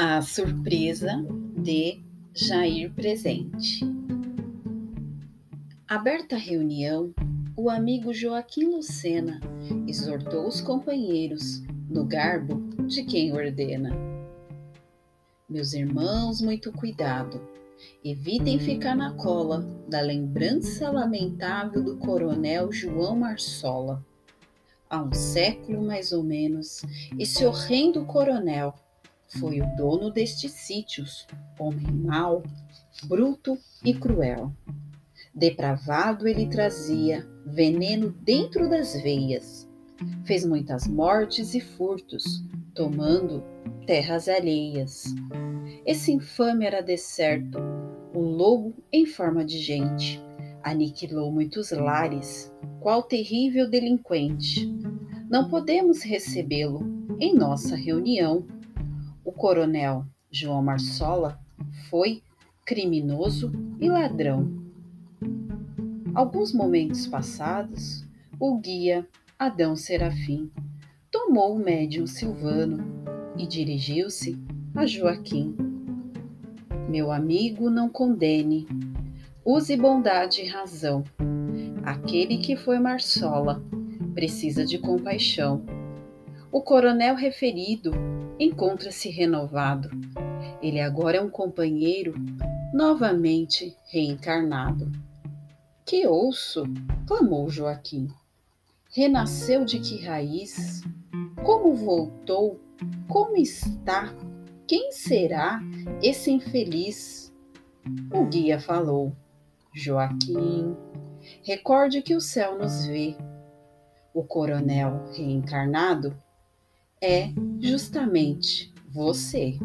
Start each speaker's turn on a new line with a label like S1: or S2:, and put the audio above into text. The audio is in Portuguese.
S1: A surpresa de Jair presente. Aberta a reunião, o amigo Joaquim Lucena exortou os companheiros no garbo de quem ordena. Meus irmãos, muito cuidado. Evitem ficar na cola da lembrança lamentável do coronel João Marsola. Há um século mais ou menos, esse horrendo coronel foi o dono destes sítios, homem mau, bruto e cruel. Depravado ele trazia veneno dentro das veias. Fez muitas mortes e furtos, tomando terras alheias. Esse infame era decerto, o lobo em forma de gente. Aniquilou muitos lares, qual terrível delinquente. Não podemos recebê-lo em nossa reunião o coronel João Marsola foi criminoso e ladrão. Alguns momentos passados, o guia Adão Serafim tomou o médium Silvano e dirigiu-se a Joaquim. Meu amigo, não condene, use bondade e razão. Aquele que foi Marsola precisa de compaixão. O coronel referido encontra-se renovado. Ele agora é um companheiro novamente reencarnado. Que ouço? clamou Joaquim. Renasceu de que raiz? Como voltou? Como está? Quem será esse infeliz? O guia falou: Joaquim, recorde que o céu nos vê. O coronel reencarnado é justamente você.